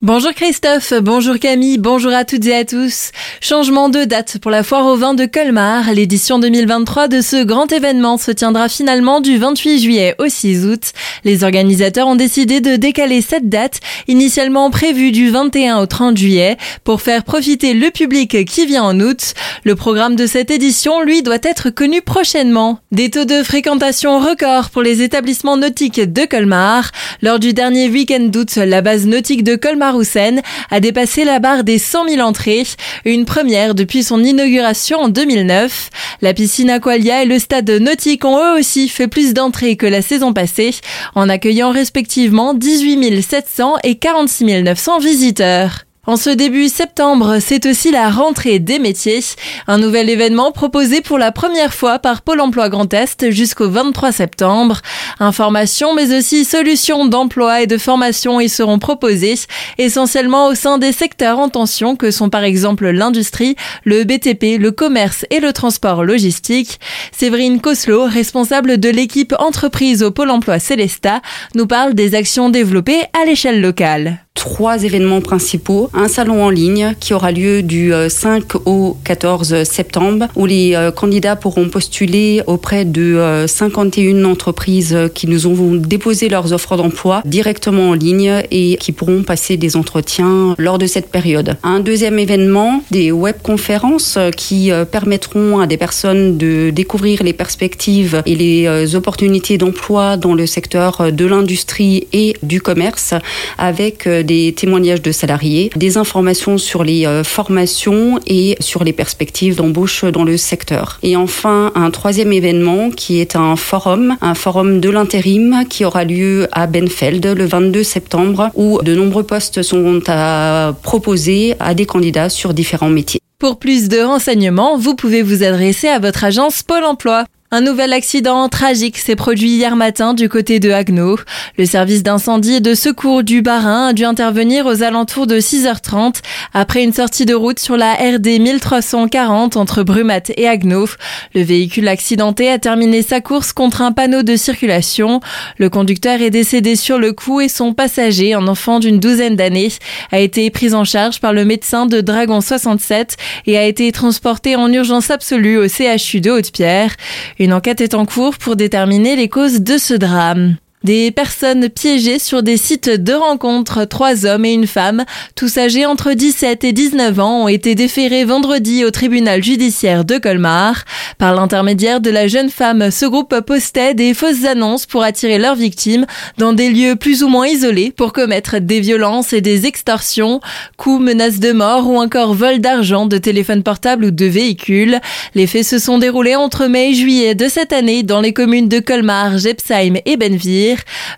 Bonjour Christophe, bonjour Camille, bonjour à toutes et à tous. Changement de date pour la foire au vin de Colmar. L'édition 2023 de ce grand événement se tiendra finalement du 28 juillet au 6 août. Les organisateurs ont décidé de décaler cette date, initialement prévue du 21 au 30 juillet, pour faire profiter le public qui vient en août. Le programme de cette édition, lui, doit être connu prochainement. Des taux de fréquentation records pour les établissements nautiques de Colmar. Lors du dernier week-end d'août, la base nautique de Colmar A dépassé la barre des 100 000 entrées, une première depuis son inauguration en 2009. La piscine Aqualia et le stade nautique ont eux aussi fait plus d'entrées que la saison passée, en accueillant respectivement 18 700 et 46 900 visiteurs. En ce début septembre, c'est aussi la rentrée des métiers, un nouvel événement proposé pour la première fois par Pôle emploi Grand Est jusqu'au 23 septembre. Informations mais aussi solutions d'emploi et de formation y seront proposées, essentiellement au sein des secteurs en tension que sont par exemple l'industrie, le BTP, le commerce et le transport logistique. Séverine Coslo, responsable de l'équipe entreprise au Pôle emploi Célesta, nous parle des actions développées à l'échelle locale trois événements principaux. Un salon en ligne qui aura lieu du 5 euh, au 14 septembre où les euh, candidats pourront postuler auprès de 51 euh, entreprises qui nous ont déposé leurs offres d'emploi directement en ligne et qui pourront passer des entretiens lors de cette période. Un deuxième événement, des webconférences qui permettront à des personnes de découvrir les perspectives et les opportunités d'emploi dans le secteur de l'industrie et du commerce avec des témoignages de salariés, des informations sur les euh, formations et sur les perspectives d'embauche dans le secteur. Et enfin, un troisième événement qui est un forum, un forum de l'intérim qui aura lieu à Benfeld le 22 septembre où de nombreux postes sont à proposer à des candidats sur différents métiers. Pour plus de renseignements, vous pouvez vous adresser à votre agence Pôle Emploi. Un nouvel accident tragique s'est produit hier matin du côté de Haguenau. Le service d'incendie et de secours du Barin a dû intervenir aux alentours de 6h30 après une sortie de route sur la RD 1340 entre Brumat et Haguenau. Le véhicule accidenté a terminé sa course contre un panneau de circulation. Le conducteur est décédé sur le coup et son passager, un enfant d'une douzaine d'années, a été pris en charge par le médecin de Dragon 67 et a été transporté en urgence absolue au CHU de Haute-Pierre. Une enquête est en cours pour déterminer les causes de ce drame. Des personnes piégées sur des sites de rencontres, trois hommes et une femme, tous âgés entre 17 et 19 ans, ont été déférés vendredi au tribunal judiciaire de Colmar. Par l'intermédiaire de la jeune femme, ce groupe postait des fausses annonces pour attirer leurs victimes dans des lieux plus ou moins isolés pour commettre des violences et des extorsions, coups, menaces de mort ou encore vol d'argent, de téléphone portable ou de véhicules. Les faits se sont déroulés entre mai et juillet de cette année dans les communes de Colmar, Gepsheim et Benville.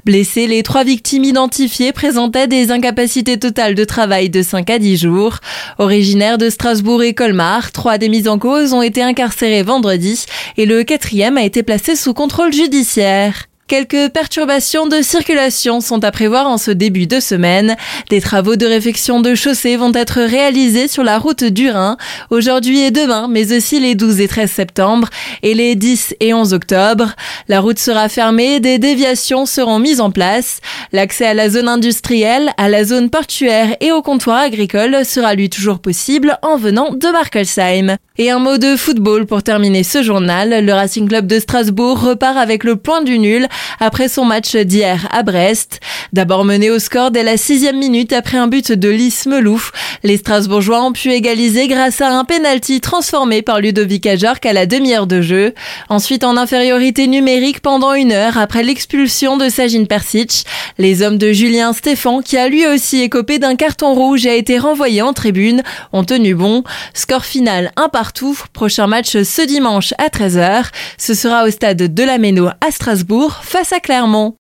Blessés, les trois victimes identifiées présentaient des incapacités totales de travail de 5 à 10 jours. Originaires de Strasbourg et Colmar, trois des mises en cause ont été incarcérés vendredi et le quatrième a été placé sous contrôle judiciaire. Quelques perturbations de circulation sont à prévoir en ce début de semaine. Des travaux de réfection de chaussée vont être réalisés sur la route du Rhin aujourd'hui et demain, mais aussi les 12 et 13 septembre et les 10 et 11 octobre. La route sera fermée, des déviations seront mises en place. L'accès à la zone industrielle, à la zone portuaire et au comptoir agricole sera lui toujours possible en venant de Markelsheim. Et un mot de football pour terminer ce journal. Le Racing Club de Strasbourg repart avec le point du nul après son match d'hier à Brest. D'abord mené au score dès la sixième minute après un but de Lys Melouf, les Strasbourgeois ont pu égaliser grâce à un penalty transformé par Ludovic Ajorc à la demi-heure de jeu. Ensuite, en infériorité numérique pendant une heure après l'expulsion de Sajin Persic, les hommes de Julien Stéphan, qui a lui aussi écopé d'un carton rouge et a été renvoyé en tribune, ont tenu bon. Score final un partout. Prochain match ce dimanche à 13h. Ce sera au stade de la Méno à Strasbourg face à Clermont.